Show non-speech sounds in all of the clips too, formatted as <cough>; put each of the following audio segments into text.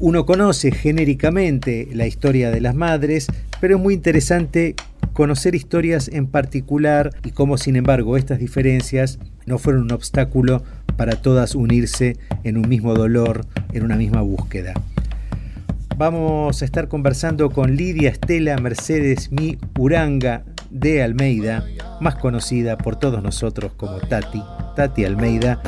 Uno conoce genéricamente la historia de las madres, pero es muy interesante conocer historias en particular y cómo sin embargo estas diferencias no fueron un obstáculo para todas unirse en un mismo dolor, en una misma búsqueda. Vamos a estar conversando con Lidia Estela Mercedes Mi Uranga de Almeida, más conocida por todos nosotros como Tati, Tati Almeida.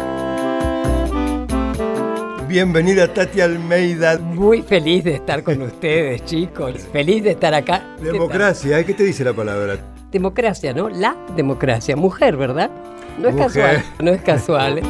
Bienvenida Tati Almeida. Muy feliz de estar con ustedes, <laughs> chicos. Feliz de estar acá. Democracia, ¿qué te dice la palabra? Democracia, ¿no? La democracia. Mujer, ¿verdad? No es casual. No es casual.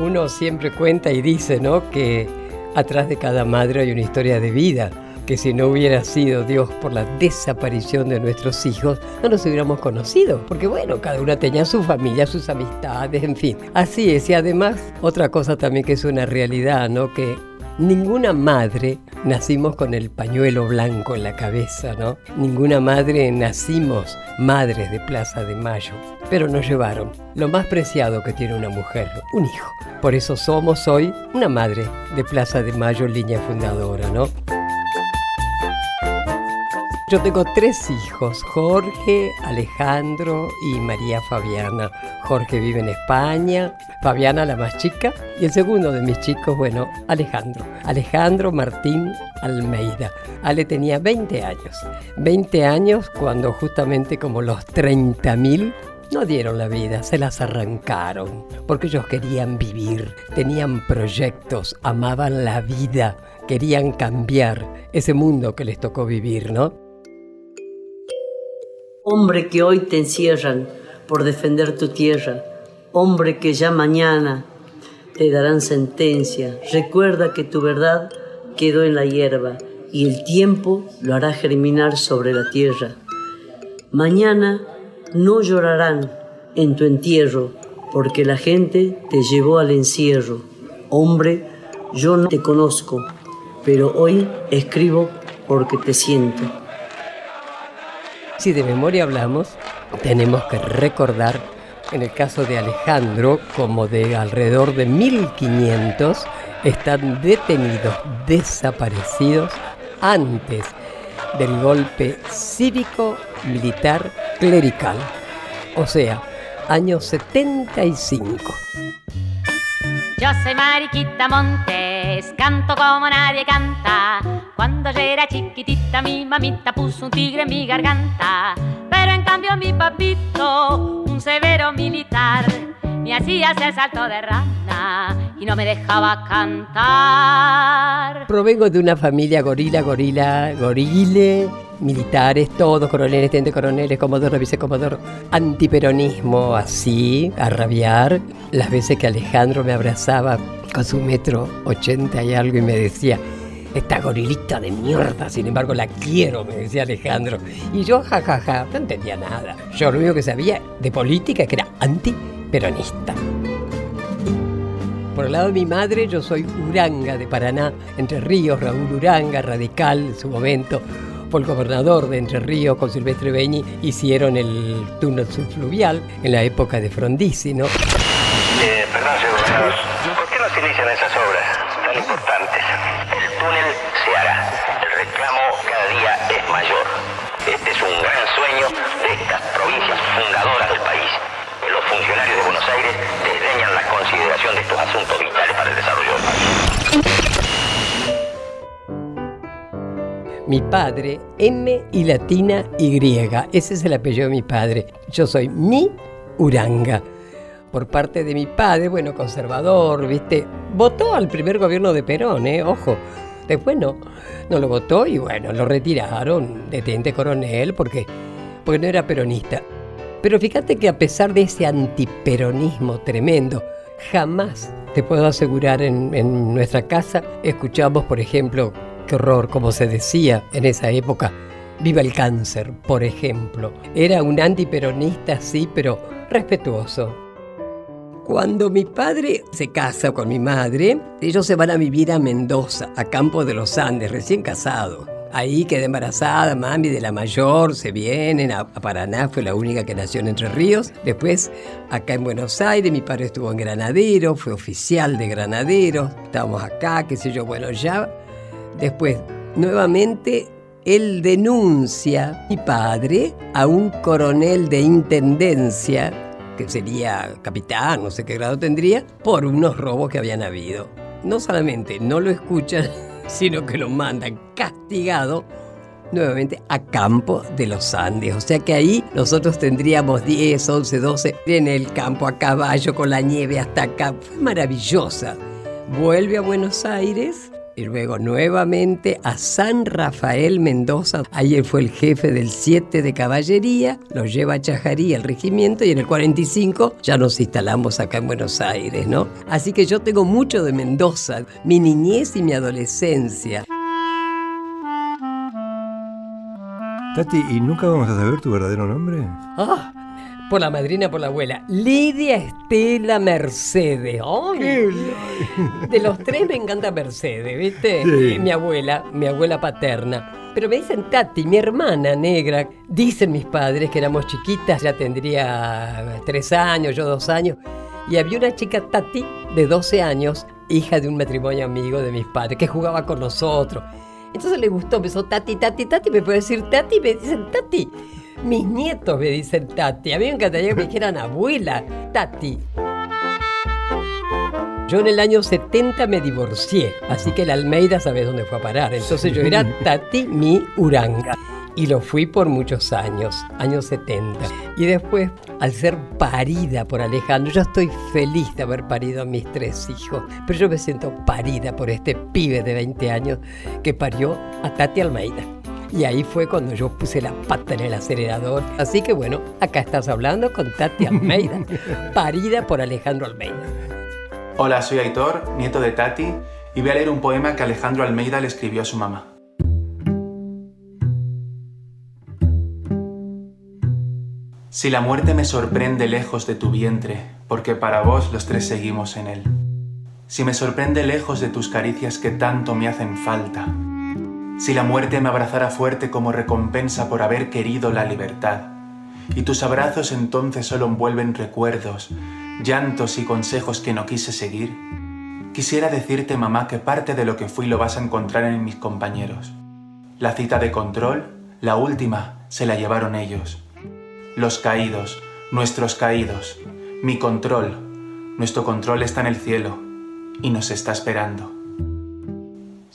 Uno siempre cuenta y dice, ¿no? Que atrás de cada madre hay una historia de vida que si no hubiera sido Dios por la desaparición de nuestros hijos, no nos hubiéramos conocido. Porque bueno, cada una tenía su familia, sus amistades, en fin. Así es. Y además, otra cosa también que es una realidad, ¿no? Que ninguna madre nacimos con el pañuelo blanco en la cabeza, ¿no? Ninguna madre nacimos madres de Plaza de Mayo, pero nos llevaron lo más preciado que tiene una mujer, un hijo. Por eso somos hoy una madre de Plaza de Mayo, línea fundadora, ¿no? Yo tengo tres hijos, Jorge, Alejandro y María Fabiana. Jorge vive en España, Fabiana la más chica y el segundo de mis chicos, bueno, Alejandro. Alejandro Martín Almeida. Ale tenía 20 años. 20 años cuando justamente como los 30.000 no dieron la vida, se las arrancaron, porque ellos querían vivir, tenían proyectos, amaban la vida, querían cambiar ese mundo que les tocó vivir, ¿no? Hombre que hoy te encierran por defender tu tierra, hombre que ya mañana te darán sentencia, recuerda que tu verdad quedó en la hierba y el tiempo lo hará germinar sobre la tierra. Mañana no llorarán en tu entierro, porque la gente te llevó al encierro. Hombre, yo no te conozco, pero hoy escribo porque te siento. Si de memoria hablamos, tenemos que recordar, en el caso de Alejandro, como de alrededor de 1500 están detenidos, desaparecidos antes del golpe cívico, militar, clerical. O sea, año 75. Yo soy Mariquita Montes, canto como nadie canta. Cuando yo era chiquitita mi mamita puso un tigre en mi garganta. Pero en cambio mi papito, un severo militar, me hacía hacer salto de rana y no me dejaba cantar. Provengo de una familia gorila, gorila, gorile, militares, todos coroneles, teniente coroneles, comodoro, vicecomodoro, antiperonismo, así, a rabiar. Las veces que Alejandro me abrazaba con su metro ochenta y algo y me decía, esta gorilita de mierda, sin embargo la quiero, me decía Alejandro. Y yo, jajaja, ja, ja, no entendía nada. Yo lo único que sabía de política que era antiperonista. Por el lado de mi madre, yo soy Uranga de Paraná, Entre Ríos, Raúl Uranga, radical en su momento. Fue el gobernador de Entre Ríos con Silvestre Beñi, hicieron el túnel subfluvial en la época de Frondizi, ¿no? Eh, perdón, ¿por qué no inician esas Mi padre, M y latina Y. Ese es el apellido de mi padre. Yo soy mi Uranga. Por parte de mi padre, bueno, conservador, ¿viste? Votó al primer gobierno de Perón, ¿eh? Ojo. Después no, no lo votó y bueno, lo retiraron de teniente coronel porque, porque no era peronista. Pero fíjate que a pesar de ese antiperonismo tremendo, jamás te puedo asegurar en, en nuestra casa escuchamos, por ejemplo, qué horror, como se decía en esa época, viva el cáncer, por ejemplo. Era un antiperonista, sí, pero respetuoso. Cuando mi padre se casa con mi madre, ellos se van a vivir a Mendoza, a Campo de los Andes, recién casados. Ahí quedé embarazada, mami, de la mayor, se vienen a, Paraná, fue la única que nació en Entre Ríos. Después, acá en Buenos Aires, mi padre estuvo en Granadero, fue oficial de Granadero, estábamos acá, qué sé yo, bueno, ya. Después, nuevamente, él denuncia, mi padre, a un coronel de intendencia, que sería capitán, no sé qué grado tendría, por unos robos que habían habido. No solamente no lo escuchan, <laughs> sino que lo mandan castigado nuevamente a campo de los Andes. O sea que ahí nosotros tendríamos 10, 11, 12 en el campo a caballo con la nieve hasta acá. Fue maravillosa. Vuelve a Buenos Aires y luego nuevamente a San Rafael Mendoza. Él fue el jefe del 7 de caballería, lo lleva a Chajarí al regimiento y en el 45 ya nos instalamos acá en Buenos Aires, ¿no? Así que yo tengo mucho de Mendoza, mi niñez y mi adolescencia. Tati, ¿y nunca vamos a saber tu verdadero nombre? Ah, por la madrina, por la abuela. Lidia Estela Mercedes. de los tres me encanta Mercedes, ¿viste? Mi abuela, mi abuela paterna. Pero me dicen Tati, mi hermana negra. Dicen mis padres que éramos chiquitas, ya tendría tres años, yo dos años. Y había una chica Tati de 12 años, hija de un matrimonio amigo de mis padres, que jugaba con nosotros. Entonces le gustó, empezó Tati, Tati, Tati, me puede decir Tati, me dicen Tati. Mis nietos me dicen Tati. A mí me encantaría que me dijeran abuela, Tati. Yo en el año 70 me divorcié, así que el Almeida sabes dónde fue a parar. Entonces yo era Tati mi Uranga. Y lo fui por muchos años, años 70. Y después, al ser parida por Alejandro, yo estoy feliz de haber parido a mis tres hijos, pero yo me siento parida por este pibe de 20 años que parió a Tati Almeida. Y ahí fue cuando yo puse la pata en el acelerador. Así que bueno, acá estás hablando con Tati Almeida, <laughs> parida por Alejandro Almeida. Hola, soy Aitor, nieto de Tati, y voy a leer un poema que Alejandro Almeida le escribió a su mamá. Si la muerte me sorprende lejos de tu vientre, porque para vos los tres seguimos en él. Si me sorprende lejos de tus caricias que tanto me hacen falta, si la muerte me abrazara fuerte como recompensa por haber querido la libertad, y tus abrazos entonces solo envuelven recuerdos, llantos y consejos que no quise seguir, quisiera decirte, mamá, que parte de lo que fui lo vas a encontrar en mis compañeros. La cita de control, la última, se la llevaron ellos. Los caídos, nuestros caídos, mi control, nuestro control está en el cielo y nos está esperando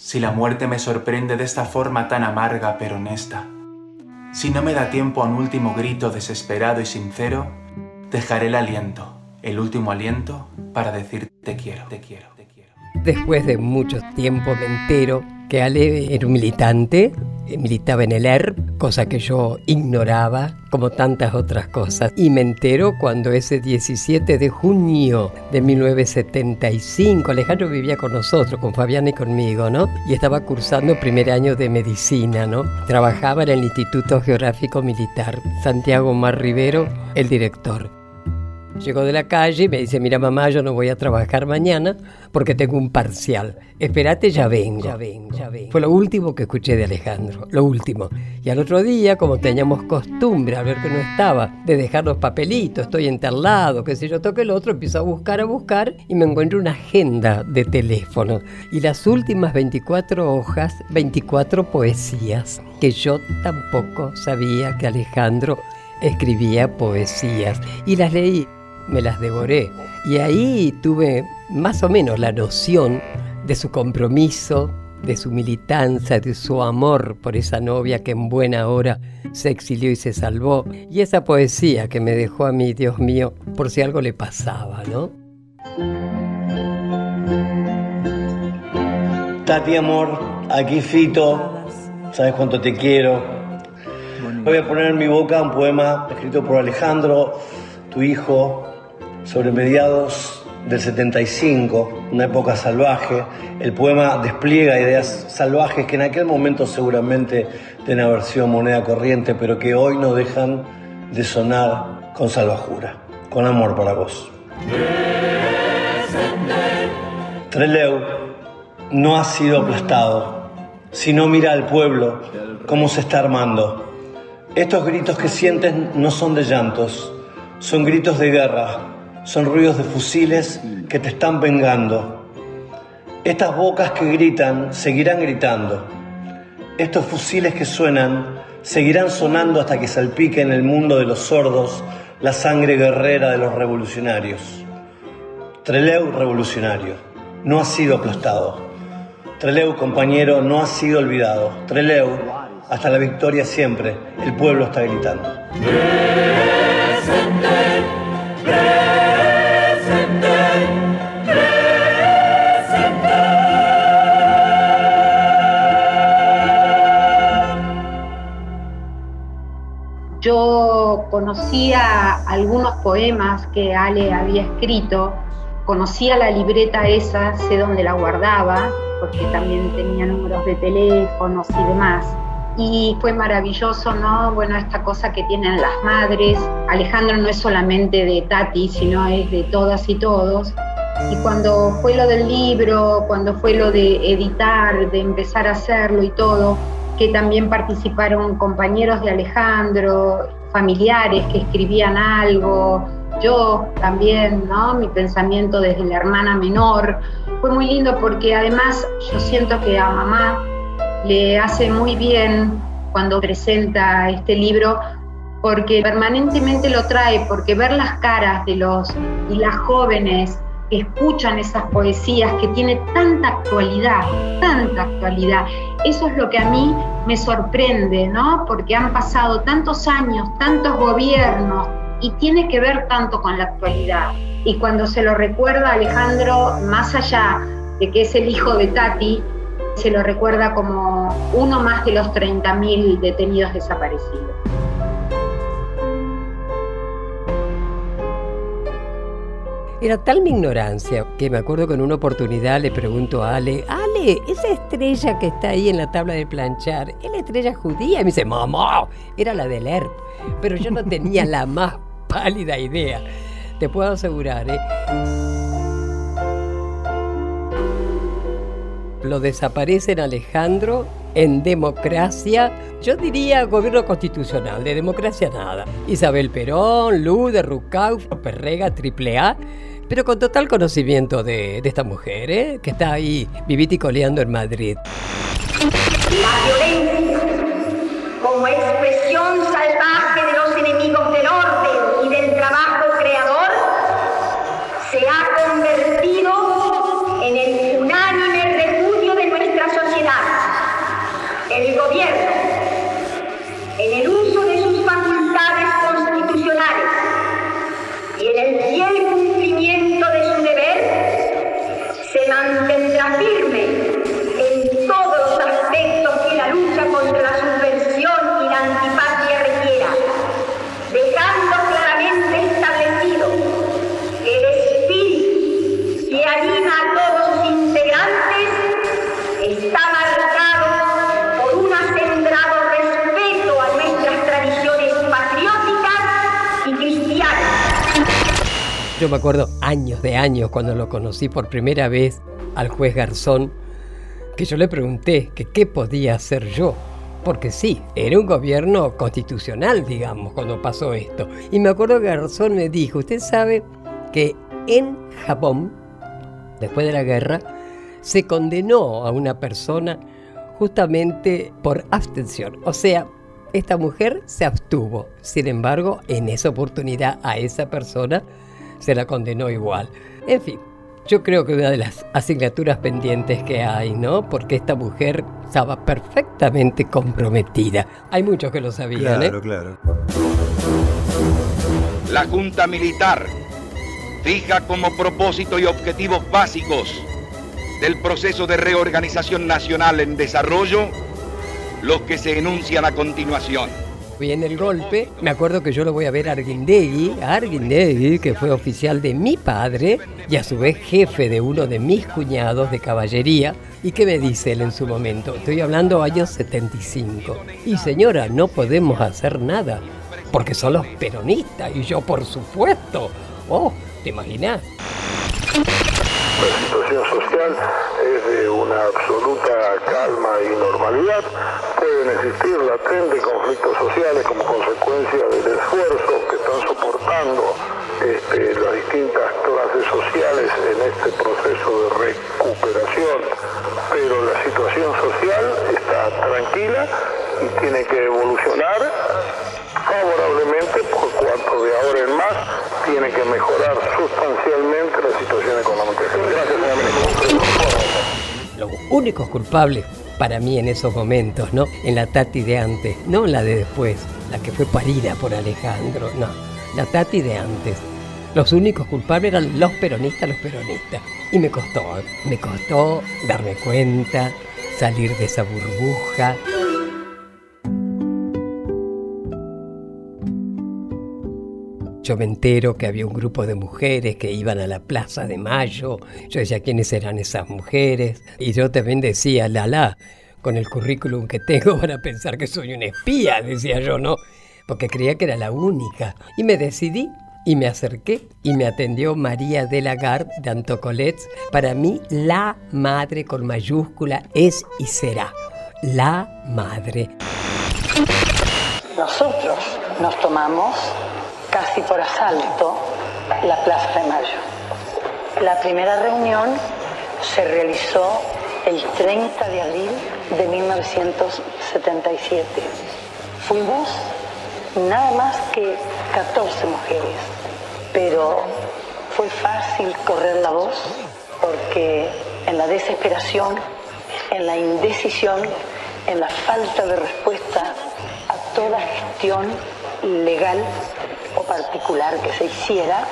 si la muerte me sorprende de esta forma tan amarga pero honesta. Si no me da tiempo a un último grito desesperado y sincero, dejaré el aliento, el último aliento, para decir te quiero, te quiero, te quiero. Después de mucho tiempo me entero que Ale era un militante, eh, militaba en el ERP, cosa que yo ignoraba, como tantas otras cosas. Y me entero cuando ese 17 de junio de 1975, Alejandro vivía con nosotros, con Fabián y conmigo, ¿no? Y estaba cursando primer año de medicina, ¿no? Trabajaba en el Instituto Geográfico Militar. Santiago Mar Rivero, el director. Llegó de la calle y me dice, mira mamá, yo no voy a trabajar mañana porque tengo un parcial. Espérate, ya vengo. Ya vengo, ya vengo. Fue lo último que escuché de Alejandro, lo último. Y al otro día, como teníamos costumbre al ver que no estaba, de dejar los papelitos, estoy enterlado, qué sé yo, toque el otro, empiezo a buscar, a buscar y me encuentro una agenda de teléfono. Y las últimas 24 hojas, 24 poesías, que yo tampoco sabía que Alejandro escribía poesías. Y las leí me las devoré. Y ahí tuve más o menos la noción de su compromiso, de su militancia, de su amor por esa novia que en buena hora se exilió y se salvó. Y esa poesía que me dejó a mí, Dios mío, por si algo le pasaba, ¿no? Tati, amor, aquí Fito, sabes cuánto te quiero. Voy a poner en mi boca un poema escrito por Alejandro, tu hijo, sobre mediados del 75, una época salvaje. El poema despliega ideas salvajes que en aquel momento seguramente tenían haber moneda corriente, pero que hoy no dejan de sonar con salvajura, con amor para vos. Treleu no ha sido aplastado, si no mira al pueblo cómo se está armando. Estos gritos que sienten no son de llantos, son gritos de guerra, son ruidos de fusiles que te están vengando. Estas bocas que gritan seguirán gritando. Estos fusiles que suenan seguirán sonando hasta que salpique en el mundo de los sordos la sangre guerrera de los revolucionarios. Treleu revolucionario, no ha sido aplastado. Treleu compañero, no ha sido olvidado. Treleu, hasta la victoria siempre, el pueblo está gritando. Conocía algunos poemas que Ale había escrito, conocía la libreta esa, sé dónde la guardaba, porque también tenía números de teléfonos y demás. Y fue maravilloso, ¿no? Bueno, esta cosa que tienen las madres. Alejandro no es solamente de Tati, sino es de todas y todos. Y cuando fue lo del libro, cuando fue lo de editar, de empezar a hacerlo y todo, que también participaron compañeros de Alejandro, familiares que escribían algo, yo también, ¿no? Mi pensamiento desde la hermana menor. Fue muy lindo porque además yo siento que a mamá le hace muy bien cuando presenta este libro porque permanentemente lo trae, porque ver las caras de los y las jóvenes que escuchan esas poesías que tiene tanta actualidad, tanta actualidad. Eso es lo que a mí me sorprende, ¿no? Porque han pasado tantos años, tantos gobiernos y tiene que ver tanto con la actualidad. Y cuando se lo recuerda Alejandro, más allá de que es el hijo de Tati, se lo recuerda como uno más de los 30.000 detenidos desaparecidos. Era tal mi ignorancia que me acuerdo que en una oportunidad le pregunto a Ale, Esa estrella que está ahí en la tabla de planchar, ¿es la estrella judía? Y me dice, mamá, era la del ERP. Pero yo no tenía la más <laughs> pálida idea. Te puedo asegurar, ¿eh? Lo desaparecen Alejandro en democracia, yo diría gobierno constitucional, de democracia nada. Isabel Perón, Lude, Rucauf, Perrega, Triple A, pero con total conocimiento de, de esta mujer, ¿eh? que está ahí viviticoleando en Madrid. Está marcado por un acendrado respeto a nuestras tradiciones patrióticas y cristianas. Yo me acuerdo años de años cuando lo conocí por primera vez al juez Garzón, que yo le pregunté que qué podía hacer yo. Porque sí, era un gobierno constitucional, digamos, cuando pasó esto. Y me acuerdo que Garzón me dijo, usted sabe que en Japón, después de la guerra, se condenó a una persona justamente por abstención. O sea, esta mujer se abstuvo. Sin embargo, en esa oportunidad a esa persona se la condenó igual. En fin, yo creo que una de las asignaturas pendientes que hay, ¿no? Porque esta mujer estaba perfectamente comprometida. Hay muchos que lo sabían, Claro, ¿eh? claro. La Junta Militar fija como propósito y objetivos básicos del proceso de reorganización nacional en desarrollo los que se enuncian a continuación. Viene el golpe, me acuerdo que yo lo voy a ver a Arguindegui, a Arguindegui, que fue oficial de mi padre y a su vez jefe de uno de mis cuñados de caballería. ¿Y qué me dice él en su momento? Estoy hablando años 75. Y señora, no podemos hacer nada, porque son los peronistas y yo por supuesto. Oh, ¿te imaginas? La situación es de una absoluta calma y normalidad, pueden existir latentes conflictos sociales como consecuencia del esfuerzo que están soportando este, las distintas clases sociales en este proceso de recuperación, pero la situación social está tranquila y tiene que evolucionar favorablemente por cuanto de ahora en más tiene que mejorar sustancialmente la situación económica. Gracias, señor Los únicos culpables para mí en esos momentos, ¿no? En la Tati de antes, no la de después, la que fue parida por Alejandro, no, la Tati de antes. Los únicos culpables eran los peronistas, los peronistas. Y me costó, me costó darme cuenta, salir de esa burbuja. Yo me entero que había un grupo de mujeres que iban a la Plaza de Mayo. Yo decía, ¿quiénes eran esas mujeres? Y yo también decía, la la, con el currículum que tengo <laughs> van a pensar que soy una espía, decía yo, ¿no? Porque creía que era la única. Y me decidí y me acerqué y me atendió María de Lagarde de Antocolets. Para mí, la madre con mayúscula es y será. La madre. Nosotros nos tomamos casi por asalto la Plaza de Mayo. La primera reunión se realizó el 30 de abril de 1977. Fuimos nada más que 14 mujeres, pero fue fácil correr la voz porque en la desesperación, en la indecisión, en la falta de respuesta a toda gestión legal o particular que se hiciera,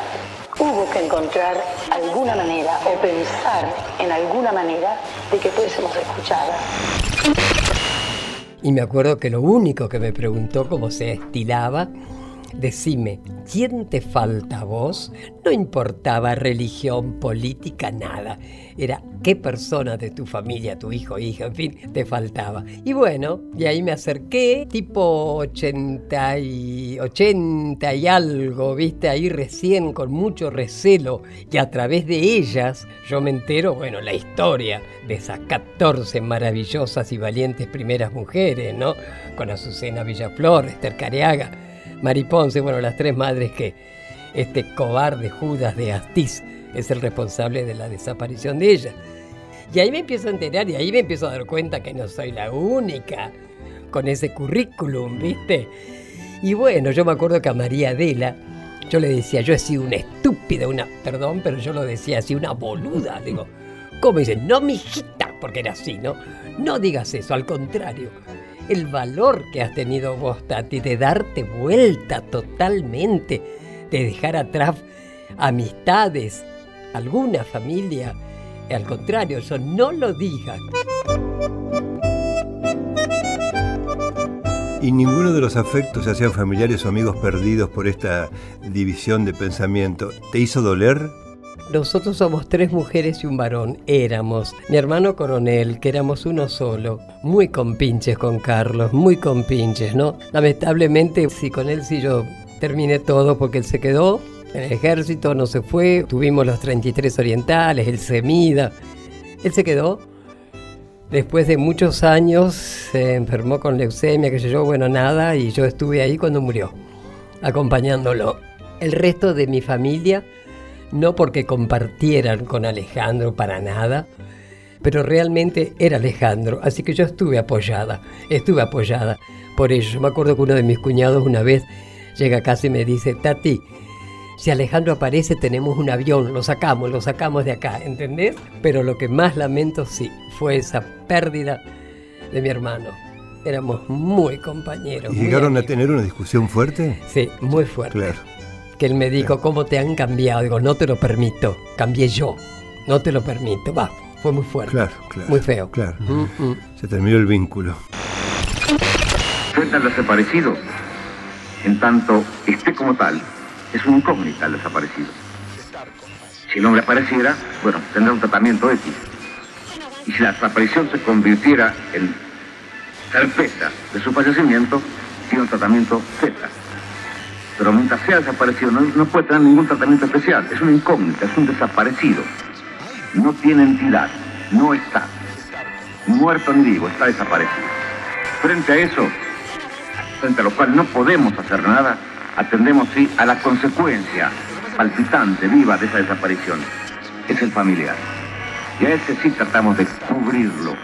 hubo que encontrar alguna manera o pensar en alguna manera de que fuésemos escuchadas. Y me acuerdo que lo único que me preguntó cómo se estilaba, decime, ¿quién te falta a vos? No importaba religión, política, nada. Era qué persona de tu familia, tu hijo, hija, en fin, te faltaba. Y bueno, y ahí me acerqué, tipo 80 y, 80 y algo, viste, ahí recién con mucho recelo. Y a través de ellas yo me entero, bueno, la historia de esas 14 maravillosas y valientes primeras mujeres, ¿no? Con Azucena Villaflor, Esther Careaga, Mari Ponce, bueno, las tres madres que este cobarde Judas de Astiz es el responsable de la desaparición de ella. Y ahí me empiezo a enterar y ahí me empiezo a dar cuenta que no soy la única con ese currículum, ¿viste? Y bueno, yo me acuerdo que a María Adela, yo le decía, yo he sido una estúpida, una, perdón, pero yo lo decía así, una boluda. Digo, ¿cómo dicen? No, mijita, porque era así, ¿no? No digas eso, al contrario. El valor que has tenido vos, Tati, de darte vuelta totalmente, de dejar atrás amistades, alguna familia. Al contrario, eso no lo digan. ¿Y ninguno de los afectos, ya sean familiares o amigos perdidos por esta división de pensamiento, te hizo doler? Nosotros somos tres mujeres y un varón. Éramos mi hermano coronel, que éramos uno solo. Muy compinches con Carlos, muy compinches, ¿no? Lamentablemente, sí, con él sí yo terminé todo porque él se quedó en el ejército, no se fue. Tuvimos los 33 orientales, el Semida. Él se quedó. Después de muchos años se enfermó con leucemia, que sé yo, bueno, nada, y yo estuve ahí cuando murió, acompañándolo. El resto de mi familia, no porque compartieran con Alejandro para nada, pero realmente era Alejandro, así que yo estuve apoyada, estuve apoyada por ello. Me acuerdo que uno de mis cuñados una vez llega a casa y me dice, Tati, si Alejandro aparece tenemos un avión, lo sacamos, lo sacamos de acá, ¿entendés? Pero lo que más lamento sí fue esa pérdida de mi hermano. Éramos muy compañeros. ¿Y llegaron a tener una discusión fuerte? Sí, muy fuerte. Claro. Que él me dijo, ¿cómo te han cambiado? Digo, no te lo permito, cambié yo, no te lo permito. Va, fue muy fuerte. Claro, claro. Muy feo. Claro. Se terminó el vínculo. Cuenta el desaparecido, en tanto esté como tal, es una incógnita el desaparecido. Si el hombre apareciera, bueno, tendrá un tratamiento ético. Y si la desaparición se convirtiera en certeza de su fallecimiento, tiene un tratamiento Z. Pero mientras sea desaparecido, no, puede tener ningún tratamiento especial. Es una incógnita, es un desaparecido. No tiene entidad. no está. Muerto ni vivo, está desaparecido. Frente a eso, frente a lo cual no podemos hacer nada, atendemos sí a la consecuencia palpitante, viva de esa desaparición. Es el familiar. Y a ese sí tratamos de cubrirlo.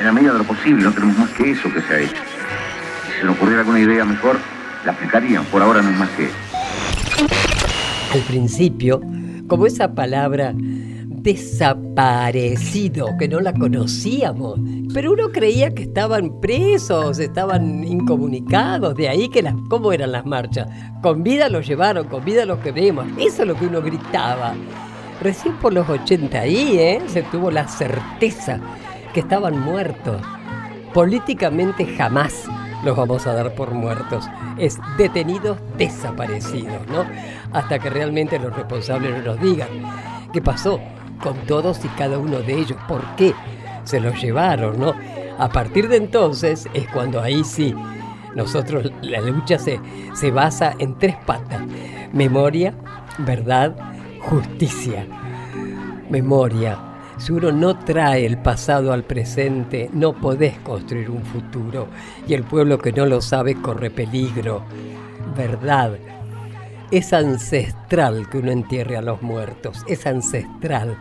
En la medida de lo posible, no tenemos más que eso que se ha hecho. Si se nos ocurriera alguna idea mejor, la aplicarían. Por ahora no es más que Al principio, como esa palabra desaparecido, que no la conocíamos. Pero uno creía que estaban presos, estaban incomunicados, de ahí que las, cómo eran las marchas. Con vida los llevaron, con vida los queremos. Eso es lo que uno gritaba. Recién por los 80 ahí, ¿eh? se tuvo la certeza que estaban muertos. Políticamente jamás los vamos a dar por muertos. Es detenidos, desaparecidos, ¿no? Hasta que realmente los responsables nos digan qué pasó con todos y cada uno de ellos, por qué se los llevaron, ¿no? A partir de entonces es cuando ahí sí, nosotros, la lucha se, se basa en tres patas. Memoria, verdad, justicia. Memoria. Si uno no trae el pasado al presente, no podés construir un futuro. Y el pueblo que no lo sabe corre peligro. Verdad. Es ancestral que uno entierre a los muertos. Es ancestral.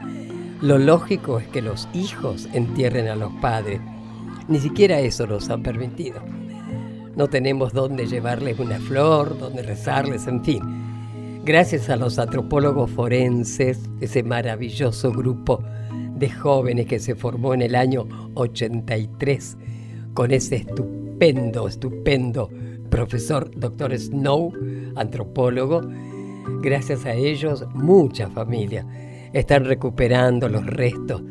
Lo lógico es que los hijos entierren a los padres. Ni siquiera eso nos han permitido. No tenemos dónde llevarles una flor, dónde rezarles, en fin. Gracias a los antropólogos forenses, ese maravilloso grupo de jóvenes que se formó en el año 83 con ese estupendo, estupendo profesor doctor Snow, antropólogo. Gracias a ellos, muchas familias están recuperando los restos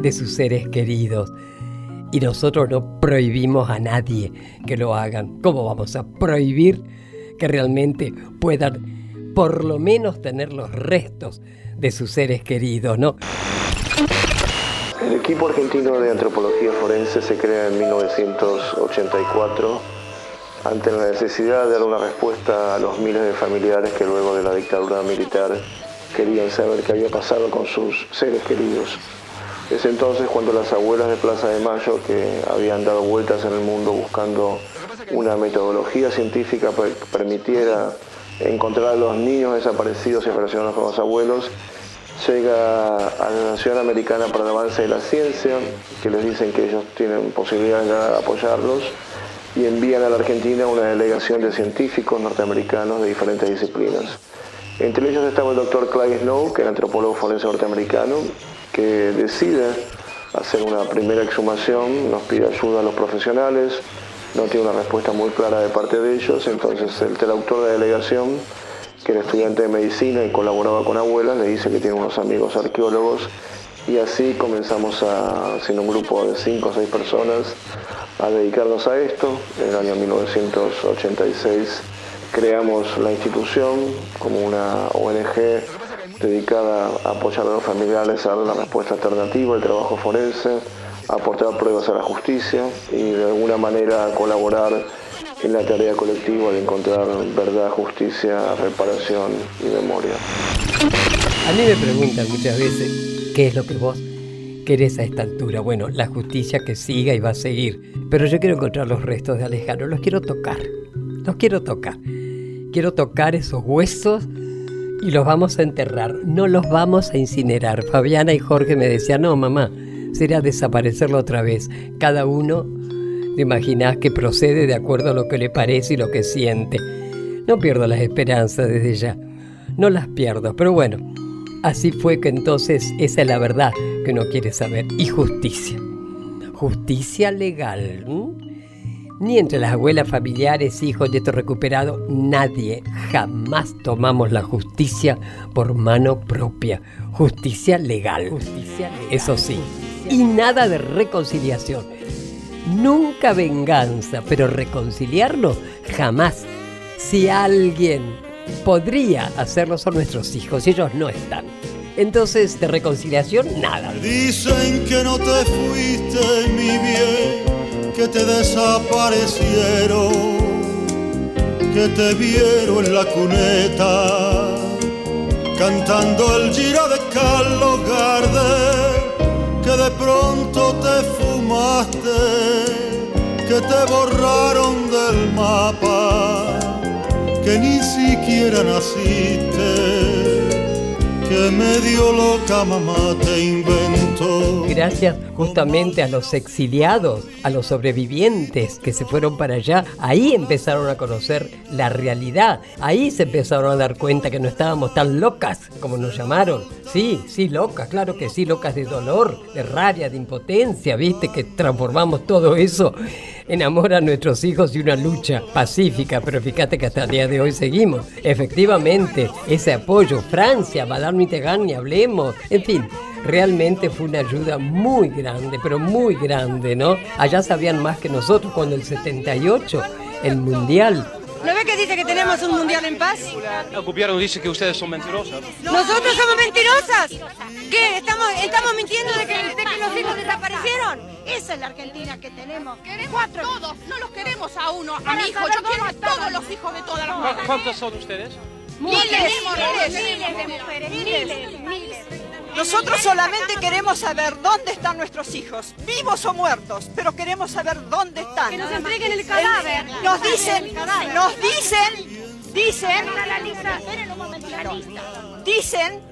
de sus seres queridos. Y nosotros no prohibimos a nadie que lo hagan. ¿Cómo vamos a prohibir que realmente puedan por lo menos tener los restos de sus seres queridos, no? El equipo argentino de antropología forense se crea en 1984 ante la necesidad de dar una respuesta a los miles de familiares que luego de la dictadura militar querían saber qué había pasado con sus seres queridos. Es entonces cuando las abuelas de Plaza de Mayo, que habían dado vueltas en el mundo buscando una metodología científica que permitiera encontrar a los niños desaparecidos y relacionados con los abuelos, llega a la Nación Americana para el Avance de la Ciencia, que les dicen que ellos tienen posibilidad de apoyarlos, y envían a la Argentina una delegación de científicos norteamericanos de diferentes disciplinas. Entre ellos estaba el doctor Clyde Snow, que era antropólogo forense norteamericano, que decide hacer una primera exhumación, nos pide ayuda a los profesionales, no tiene una respuesta muy clara de parte de ellos, entonces el traductor de delegación que era estudiante de medicina y colaboraba con abuelas, le dice que tiene unos amigos arqueólogos y así comenzamos a, siendo un grupo de cinco o seis personas, a dedicarnos a esto. En el año 1986 creamos la institución como una ONG dedicada a apoyar a los familiares a dar la respuesta alternativa, el trabajo forense, a aportar pruebas a la justicia y de alguna manera colaborar en la tarea colectiva de encontrar verdad, justicia, reparación y memoria. A mí me preguntan muchas veces qué es lo que vos querés a esta altura. Bueno, la justicia que siga y va a seguir. Pero yo quiero encontrar los restos de Alejandro, los quiero tocar. Los quiero tocar. Quiero tocar esos huesos y los vamos a enterrar. No los vamos a incinerar. Fabiana y Jorge me decían, no, mamá, sería desaparecerlo otra vez. Cada uno ¿Te imaginas que procede de acuerdo a lo que le parece y lo que siente? No pierdo las esperanzas desde ya. No las pierdo, pero bueno, así fue que entonces esa es la verdad que uno quiere saber. Y justicia. Justicia legal. Ni entre las abuelas familiares, hijos de estos recuperados, nadie jamás tomamos la justicia por mano propia. Justicia legal. Justicia legal. Eso sí. Y nada de reconciliación Nunca venganza, pero reconciliarnos jamás. Si alguien podría hacerlo son nuestros hijos y ellos no están. Entonces, de reconciliación, nada. Dicen que no te fuiste, mi bien, que te desaparecieron, que te vieron en la cuneta, cantando el giro de Carlos Gardel, que de pronto te fumaste, que te borraron del mapa, que ni siquiera naciste, que medio loca mamá te inventó. Gracias justamente a los exiliados, a los sobrevivientes que se fueron para allá, ahí empezaron a conocer la realidad, ahí se empezaron a dar cuenta que no estábamos tan locas como nos llamaron. Sí, sí, locas, claro que sí, locas de dolor, de rabia, de impotencia, viste que transformamos todo eso en amor a nuestros hijos y una lucha pacífica, pero fíjate que hasta el día de hoy seguimos. Efectivamente, ese apoyo, Francia, Madame Mitterrand, ni hablemos, en fin. Realmente fue una ayuda muy grande, pero muy grande, ¿no? Allá sabían más que nosotros cuando el 78, el Mundial, ¿No ve que dice que tenemos un mundial en paz? El gobierno dice que ustedes son mentirosas. ¿Nosotros somos mentirosas? ¿Qué? ¿Estamos, estamos mintiendo de que, de que los hijos desaparecieron? Esa es la Argentina que tenemos. Queremos Cuatro. a todos, no los queremos a uno, a mi hijo. Yo quiero a todos los hijos de todas las ¿Cu- mujeres. ¿Cuántos son ustedes? Miles, Miles, miles, miles de mujeres, miles, miles. Nosotros solamente queremos saber dónde están nuestros hijos, vivos o muertos, pero queremos saber dónde están. Que nos entreguen el cadáver. Nos dicen, nos dicen, dicen, dicen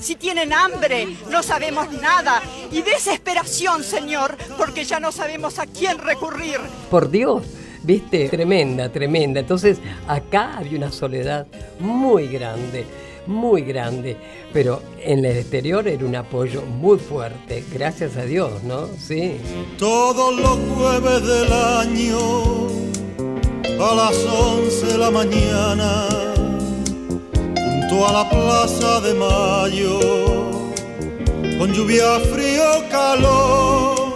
si tienen hambre, no sabemos nada y desesperación, Señor, porque ya no sabemos a quién recurrir. por Dios, viste, tremenda, tremenda. Entonces acá había una soledad muy grande, muy grande, pero en el exterior era un apoyo muy fuerte, gracias a Dios, ¿no? Sí. Todos los jueves del año a las 11 de la mañana junto a la plaza de mayo con lluvia, frío, calor.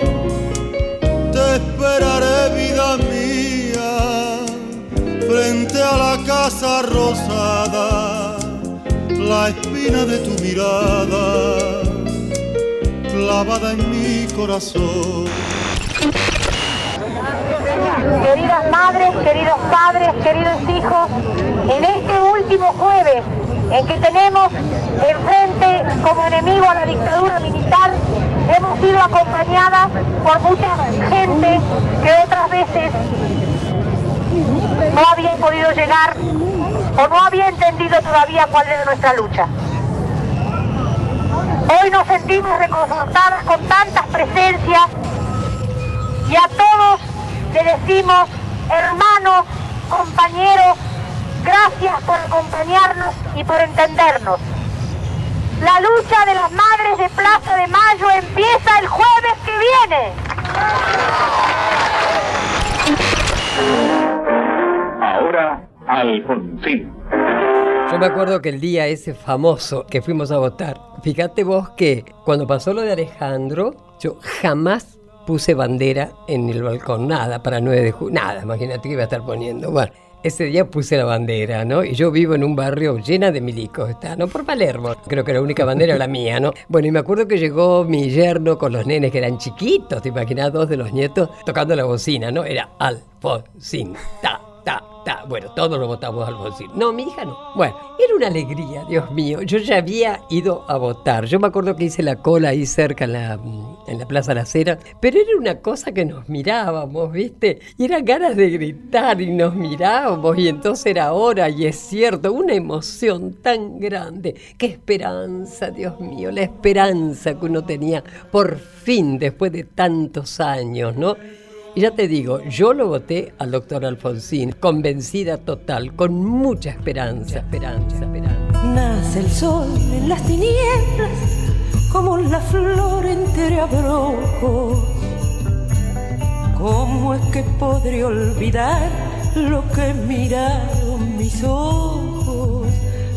Te esperaré vida mía frente a la casa rosada la espina de tu mirada clavada en mi corazón. Queridas madres, queridos padres, queridos hijos, en este último jueves en que tenemos enfrente como enemigo a la dictadura militar, hemos sido acompañadas por mucha gente que otras veces no había podido llegar o no había entendido todavía cuál era nuestra lucha. Hoy nos sentimos reconfortadas con tantas presencias y a todos le decimos, hermanos, compañeros, gracias por acompañarnos y por entendernos. La lucha de las madres de Plaza de Mayo empieza el jueves que viene. Ahora, Alfonsín. Yo me acuerdo que el día ese famoso que fuimos a votar, fíjate vos que cuando pasó lo de Alejandro, yo jamás puse bandera en el balcón, nada, para 9 de julio, nada, imagínate que iba a estar poniendo. Bueno, ese día puse la bandera, ¿no? Y yo vivo en un barrio llena de milicos, está, ¿no? Por Palermo. Creo que la única bandera era la mía, ¿no? Bueno, y me acuerdo que llegó mi yerno con los nenes que eran chiquitos, te imaginas, dos de los nietos tocando la bocina, ¿no? Era Alfonsín, ta, ta, ta. Bueno, todos lo votamos Alfonsín. No, mi hija no. Bueno, era una alegría, Dios mío. Yo ya había ido a votar. Yo me acuerdo que hice la cola ahí cerca la, en la Plaza La Cera, pero era una cosa que nos mirábamos, ¿viste? Y eran ganas de gritar y nos mirábamos y entonces era hora y es cierto, una emoción tan grande. Qué esperanza, Dios mío, la esperanza que uno tenía por fin después de tantos años, ¿no? Y ya te digo, yo lo voté al doctor Alfonsín, convencida total, con mucha esperanza, esperanza, esperanza. Nace el sol en las tinieblas como la flor entre abrojos. ¿Cómo es que podré olvidar lo que miraron mis ojos?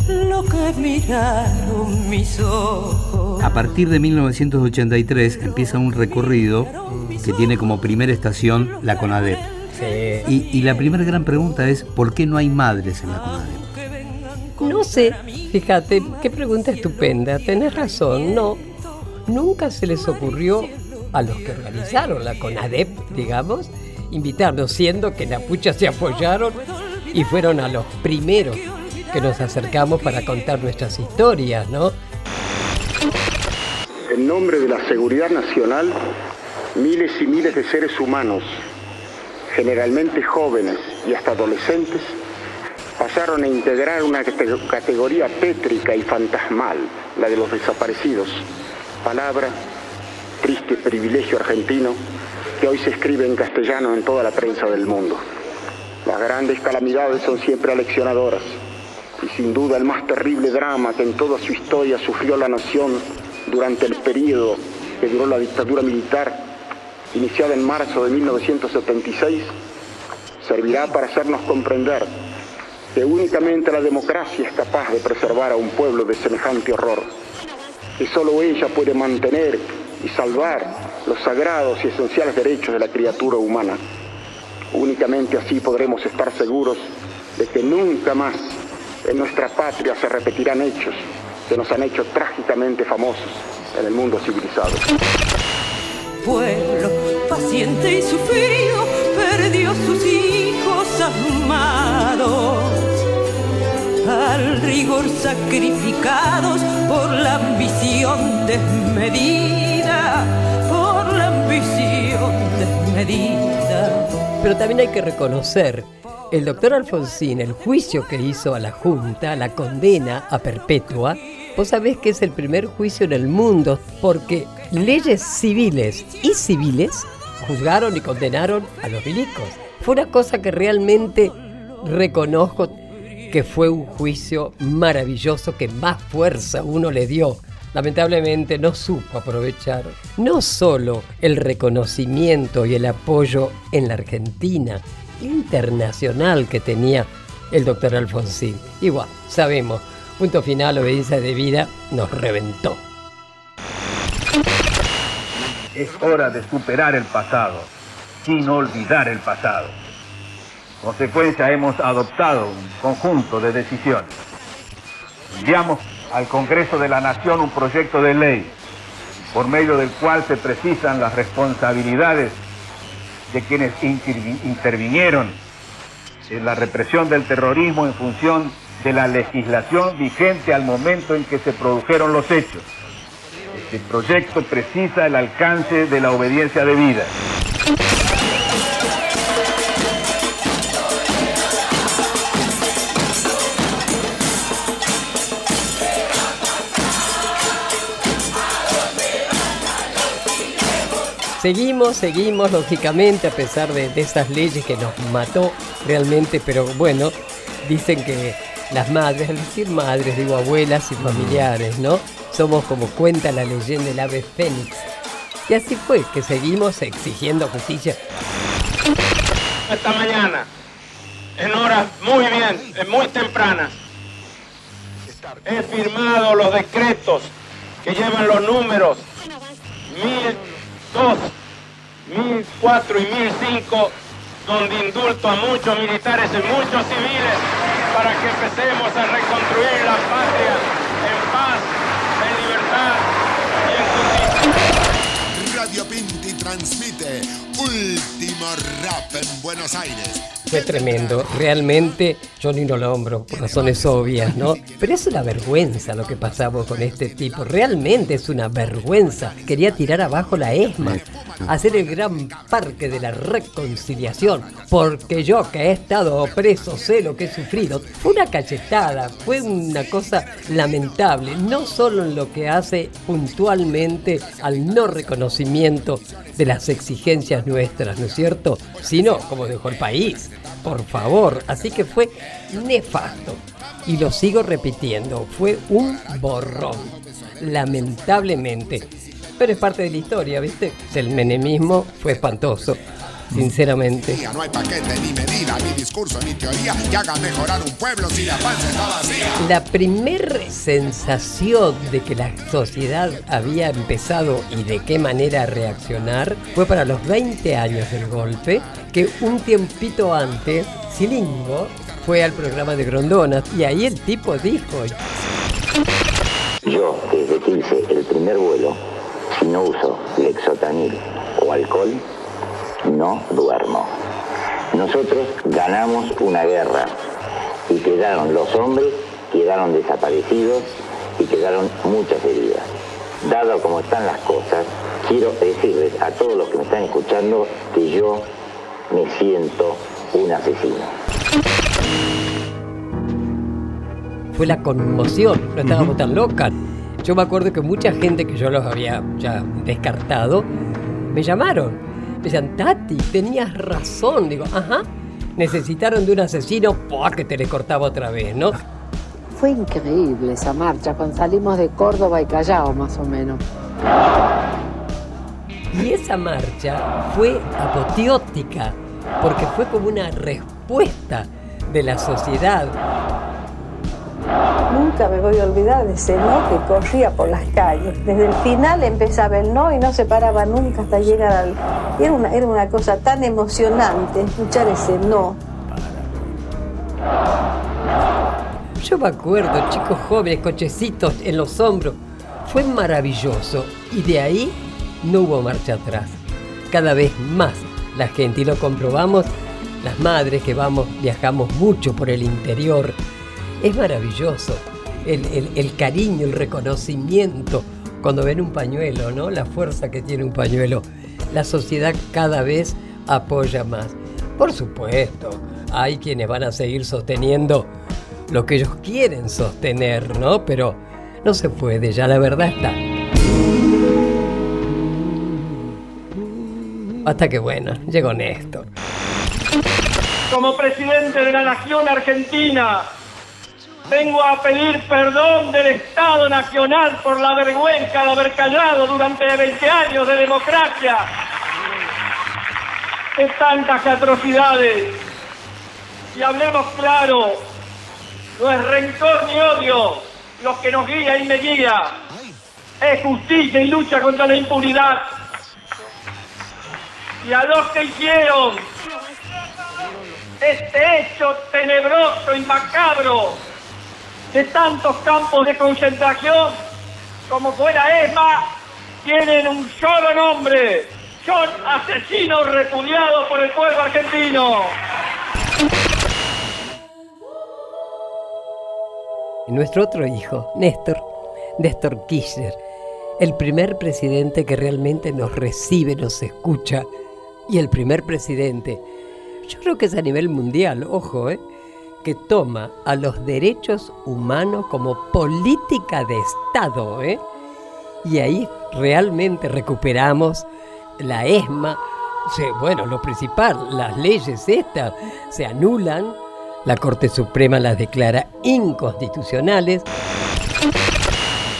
Lo que miraron mis ojos. A partir de 1983 empieza un recorrido que tiene como primera estación la CONADEP. Y, y la primera gran pregunta es, ¿por qué no hay madres en la CONADEP? No sé, fíjate, qué pregunta estupenda, tenés razón, no. Nunca se les ocurrió a los que organizaron la CONADEP, digamos, invitarnos, siendo que la pucha se apoyaron y fueron a los primeros que nos acercamos para contar nuestras historias, ¿no? En nombre de la seguridad nacional, miles y miles de seres humanos, generalmente jóvenes y hasta adolescentes, pasaron a integrar una categoría tétrica y fantasmal, la de los desaparecidos. Palabra, triste privilegio argentino, que hoy se escribe en castellano en toda la prensa del mundo. Las grandes calamidades son siempre aleccionadoras y sin duda el más terrible drama que en toda su historia sufrió la nación durante el periodo que duró la dictadura militar, iniciada en marzo de 1976, servirá para hacernos comprender que únicamente la democracia es capaz de preservar a un pueblo de semejante horror, que solo ella puede mantener y salvar los sagrados y esenciales derechos de la criatura humana. Únicamente así podremos estar seguros de que nunca más en nuestra patria se repetirán hechos que nos han hecho trágicamente famosos en el mundo civilizado. Pueblo paciente y sufrido sus hijos amados, al rigor sacrificados por la ambición desmedida. Pero también hay que reconocer, el doctor Alfonsín, el juicio que hizo a la Junta, la condena a perpetua, vos sabés que es el primer juicio en el mundo porque leyes civiles y civiles juzgaron y condenaron a los milicos. Fue una cosa que realmente reconozco que fue un juicio maravilloso que más fuerza uno le dio lamentablemente no supo aprovechar no solo el reconocimiento y el apoyo en la Argentina internacional que tenía el doctor Alfonsín. Igual, sabemos, punto final, obediencia de vida, nos reventó. Es hora de superar el pasado, sin olvidar el pasado. Consecuencia, hemos adoptado un conjunto de decisiones. Enviamos al Congreso de la Nación un proyecto de ley por medio del cual se precisan las responsabilidades de quienes intervinieron en la represión del terrorismo en función de la legislación vigente al momento en que se produjeron los hechos. Este proyecto precisa el alcance de la obediencia debida. Seguimos, seguimos, lógicamente, a pesar de, esas leyes que nos mató realmente, pero bueno, dicen que las madres, al decir madres, digo abuelas y familiares, ¿no? Somos como cuenta la leyenda del ave fénix. Y así fue que seguimos exigiendo justicia. Esta mañana, en horas muy bien, muy tempranas, he firmado los decretos que llevan los números 1002, 1004 y 1005, donde indulto a muchos militares y muchos civiles para que empecemos a reconstruir la patria en paz, en libertad y en justicia. Pinti transmite Último Rap en Buenos Aires fue tremendo. Realmente, yo ni no lo hombro por razones obvias, ¿no? Pero es una vergüenza lo que pasamos con este tipo. Realmente es una vergüenza. Quería tirar abajo la ESMA, hacer el gran parque de la reconciliación. Porque yo, que he estado preso, sé lo que he sufrido. Fue una cachetada, fue una cosa lamentable. No solo en lo que hace puntualmente al no reconocimiento de las exigencias nuestras, ¿no es cierto? Sino como dejó el país por favor. Así que fue nefasto. Y lo sigo repitiendo, fue un borrón. Lamentablemente. Pero es parte de la historia, ¿viste? El menemismo fue espantoso. sinceramente. No hay paquete ni medida, ni discurso ni teoría que haga mejorar un pueblo si la panza está vacía. La primer sensación de que la sociedad había empezado y de qué manera reaccionar fue para los 20 años del golpe, que un tiempito antes, Silingo fue al programa de Grondona y ahí el tipo dijo... Yo, desde que hice el primer vuelo, no uso lexotanil o alcohol, no duermo. Nosotros ganamos una guerra y quedaron los hombres, quedaron desaparecidos y quedaron muchas heridas. Dado como están las cosas, quiero decirles a todos los que me están escuchando que yo me siento un asesino. Fue la conmoción, no estábamos tan locas. Yo me acuerdo que mucha gente que yo los había ya descartado, me llamaron. Me decían, Tati, tenías razón. Digo, ajá, necesitaron de un asesino porque te le cortaba otra vez, ¿no? Fue increíble esa marcha, cuando salimos de Córdoba y Callao más o menos. Y esa marcha fue apoteótica, porque fue como una respuesta de la sociedad. Nunca me voy a olvidar de ese no que corría por las calles. Desde el final empezaba el no y no se paraba nunca hasta llegar al... Era una, era una cosa tan emocionante escuchar ese no. Yo me acuerdo, chicos jóvenes, cochecitos en los hombros. Fue maravilloso. Y de ahí no hubo marcha atrás. Cada vez más la gente, y lo comprobamos, las madres que vamos, viajamos mucho por el interior. Es maravilloso. El, cariño, el reconocimiento cuando ven un pañuelo, ¿no? La fuerza que tiene un pañuelo. La sociedad cada vez apoya más. Por supuesto, hay quienes van a seguir sosteniendo lo que ellos quieren sostener, ¿no? Pero no se puede, ya la verdad está. Hasta que bueno, llegó Néstor. Como presidente de la Nación Argentina, vengo a pedir perdón del Estado Nacional por la vergüenza de haber callado durante 20 años de democracia de tantas atrocidades. Y hablemos claro, no es rencor ni odio lo que nos guía y me guía, es justicia y lucha contra la impunidad. Y a los que hicieron este hecho tenebroso y macabro de tantos campos de concentración como fuera ESMA, tienen un solo nombre. Son asesinos repudiados por el pueblo argentino. Nuestro otro hijo, Néstor, Néstor Kirchner, el primer presidente que realmente nos recibe, nos escucha, y el primer presidente, yo creo que es a nivel mundial, ojo, ¿eh? Que toma a los derechos humanos como política de Estado, ¿eh? y ahí realmente recuperamos la ESMA, bueno, lo principal, las leyes estas se anulan, la Corte Suprema las declara inconstitucionales,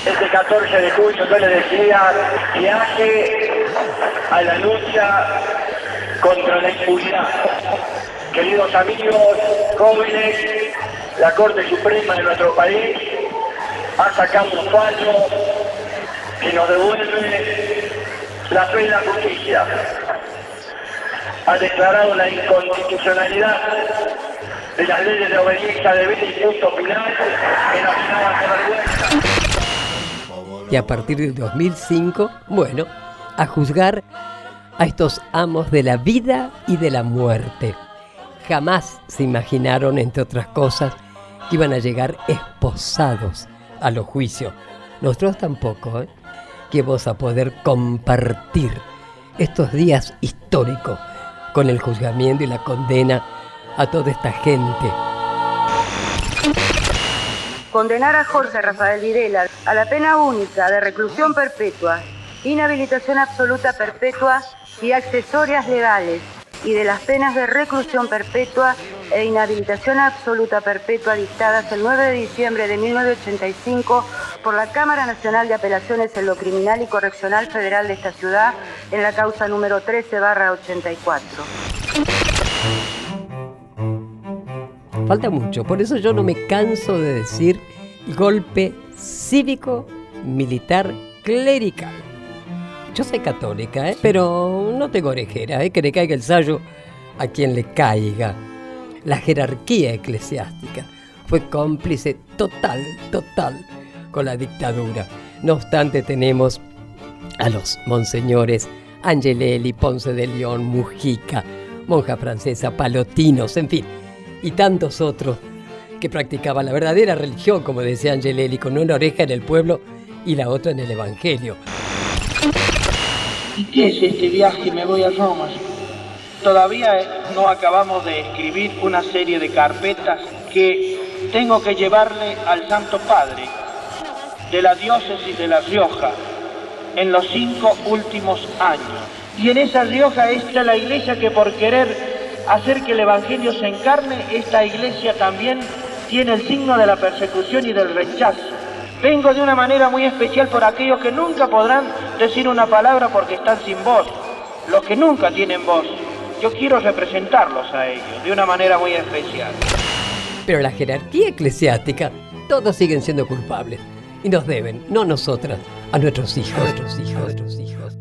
Este 14 de julio yo le decía viaje a la lucha contra la impunidad. Queridos amigos, jóvenes, la Corte Suprema de nuestro país ha sacado un fallo que nos devuelve la fe y la justicia. Ha declarado la inconstitucionalidad de las leyes de obediencia de vida y punto final elaboradas por vergüenza. y a partir del 2005, bueno, a juzgar a estos amos de la vida y de la muerte. Jamás se imaginaron, entre otras cosas, que iban a llegar esposados a los juicios. Nosotros tampoco, ¿eh? que vamos a poder compartir estos días históricos con el juzgamiento y la condena a toda esta gente. Condenar a Jorge Rafael Videla a la pena única de reclusión perpetua, inhabilitación absoluta perpetua y accesorias legales y de las penas de reclusión perpetua e inhabilitación absoluta perpetua dictadas el 9 de diciembre de 1985 por la Cámara Nacional de Apelaciones en lo Criminal y Correccional Federal de esta ciudad en la causa número 13 barra 84. Falta mucho, por eso yo no me canso de decir golpe cívico, militar, clerical. Yo soy católica, ¿eh? pero no tengo orejera, ¿eh? que le caiga el sallo a quien le caiga. La jerarquía eclesiástica fue cómplice total, total con la dictadura. No obstante, tenemos a los monseñores Angelelli, Ponce de León, Mujica, monja francesa, Palotinos, en fin, y tantos otros que practicaban la verdadera religión, como decía Angelelli, con una oreja en el pueblo y la otra en el Evangelio. ¿Y qué es este viaje? Me voy a Roma. Todavía no acabamos de escribir una serie de carpetas que tengo que llevarle al Santo Padre de la diócesis de La Rioja en los cinco últimos años. Y en esa Rioja está la iglesia que por querer hacer que el Evangelio se encarne, esta iglesia también tiene el signo de la persecución y del rechazo. Vengo de una manera muy especial por aquellos que nunca podrán decir una palabra porque están sin voz, los que nunca tienen voz. Yo quiero representarlos a ellos de una manera muy especial. Pero la jerarquía eclesiástica, todos siguen siendo culpables y nos deben, no nosotras, a nuestros hijos, nuestros hijos, nuestros hijos.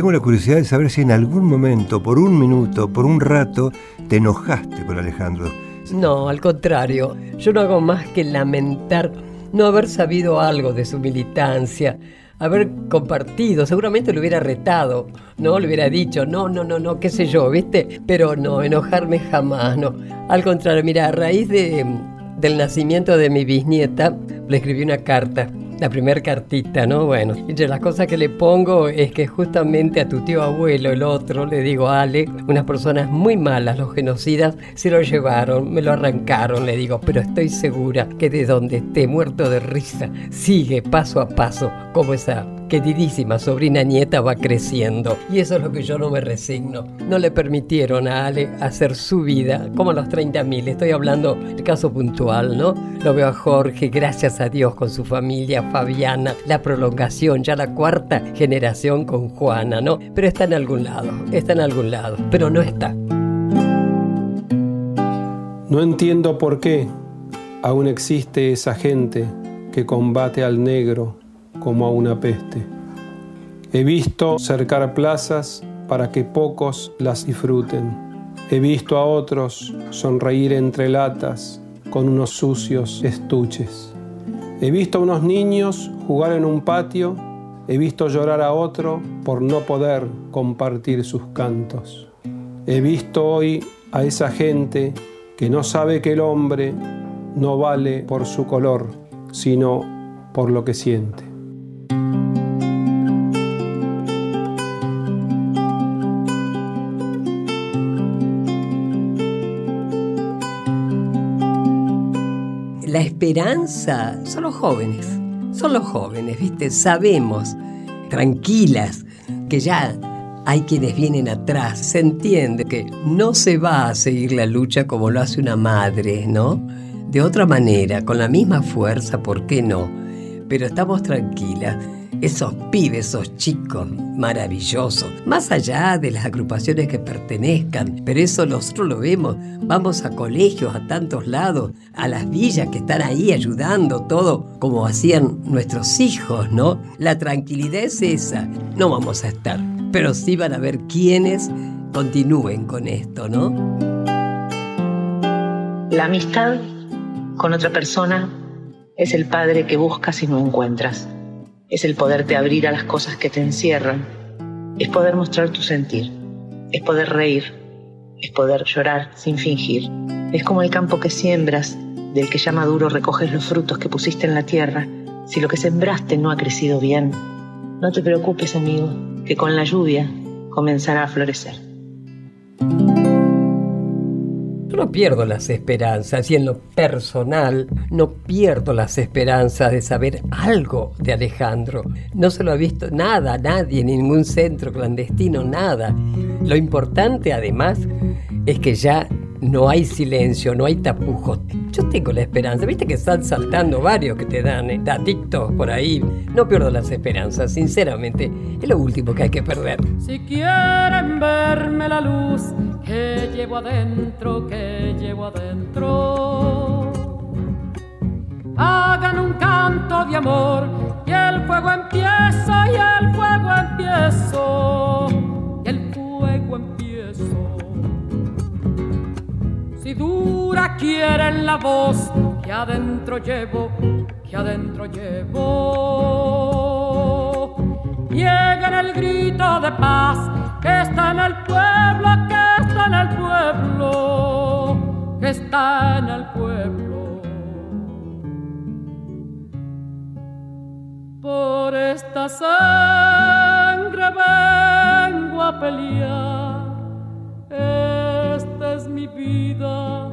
Tengo la curiosidad de saber si en algún momento, por un minuto, por un rato, te enojaste con Alejandro. No, al contrario, yo no hago más que lamentar no haber sabido algo de su militancia, haber compartido, seguramente lo hubiera retado, ¿no? Le hubiera dicho, no, no, no, no, qué sé yo, ¿viste? Pero no, enojarme jamás, no. Al contrario, mira, a raíz de, del nacimiento de mi bisnieta, le escribí una carta la primera cartita, ¿no? Bueno, entre las cosas que le pongo es que justamente a tu tío abuelo, el otro, le digo, Ale, unas personas muy malas, los genocidas, se lo llevaron, me lo arrancaron, le digo, pero estoy segura que de donde esté muerto de risa, sigue paso a paso como esa queridísima sobrina nieta va creciendo. Y eso es lo que yo no me resigno. No le permitieron a Ale hacer su vida como los 30.000. Estoy hablando del caso puntual, ¿no? Lo veo a Jorge, gracias a Dios, con su familia, Fabiana, la prolongación, ya la cuarta generación con Juana, ¿no? Pero está en algún lado, está en algún lado, pero no está. No entiendo por qué aún existe esa gente que combate al negro como a una peste. He visto cercar plazas para que pocos las disfruten. He visto a otros sonreír entre latas con unos sucios estuches. He visto a unos niños jugar en un patio. He visto llorar a otro por no poder compartir sus cantos. He visto hoy a esa gente que no sabe que el hombre no vale por su color, sino por lo que siente. Esperanza son los jóvenes, son los jóvenes, ¿viste? Sabemos, tranquilas, que ya hay quienes vienen atrás, se entiende que no se va a seguir la lucha como lo hace una madre, ¿no? De otra manera, con la misma fuerza, ¿por qué no? Pero estamos tranquilas esos pibes, esos chicos maravillosos, más allá de las agrupaciones que pertenezcan, pero eso nosotros lo vemos, vamos a colegios, a tantos lados, a las villas que están ahí ayudando, todo como hacían nuestros hijos, ¿no? La tranquilidad es esa, no vamos a estar, pero sí van a ver quiénes continúen con esto, ¿no? La amistad con otra persona es el padre que buscas y no encuentras es el poderte abrir a las cosas que te encierran, es poder mostrar tu sentir, es poder reír, es poder llorar sin fingir. Es como el campo que siembras, del que ya maduro recoges los frutos que pusiste en la tierra. Si lo que sembraste no ha crecido bien, no te preocupes, amigo, que con la lluvia comenzará a florecer. Yo no pierdo las esperanzas y en lo personal no pierdo las esperanzas de saber algo de Alejandro. No se lo ha visto nada, nadie, ningún centro clandestino, nada. Lo importante además es que ya no hay silencio, no hay tapujos. Yo tengo la esperanza, viste que están saltando varios que te dan eh, datitos por ahí. No pierdo las esperanzas, sinceramente, es lo último que hay que perder. Si quieren verme la luz que llevo adentro, que llevo adentro, hagan un canto de amor y el fuego empieza y el fuego empiezo Si dura quieren la voz que adentro llevo, que adentro llevo. Lleguen el grito de paz que está en el pueblo, que está en el pueblo, que está en el pueblo. Por esta sangre vengo a pelear. Esta es mi vida,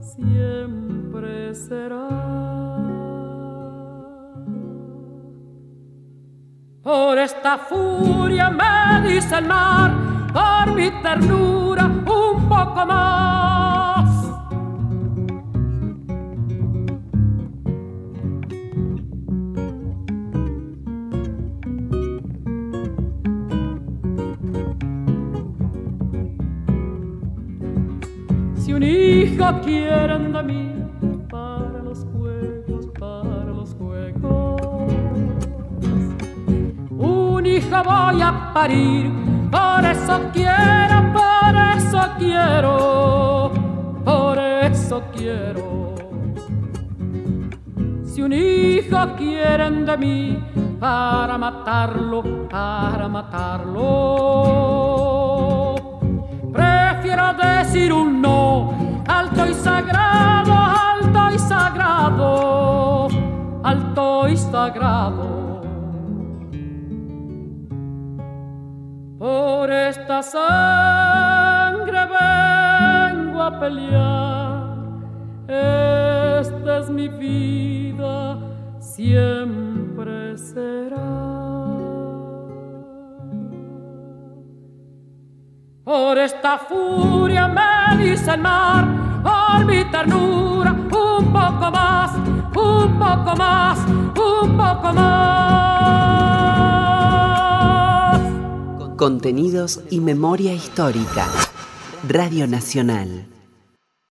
siempre será. Por esta furia me dice el mar, por mi ternura un poco más. Quieren de mí para los juegos, para los juegos, un hijo voy a parir, por eso quiero, por eso quiero, por eso quiero. Si un hijo quieren de mí para matarlo, para matarlo, prefiero decir un no, alto y sagrado, alto y sagrado, alto y sagrado. Por esta sangre vengo a pelear, esta es mi vida, siempre será. Por esta furia me dice el mar, por mi ternura, un poco más, un poco más, un poco más. Contenidos y memoria histórica. Radio Nacional.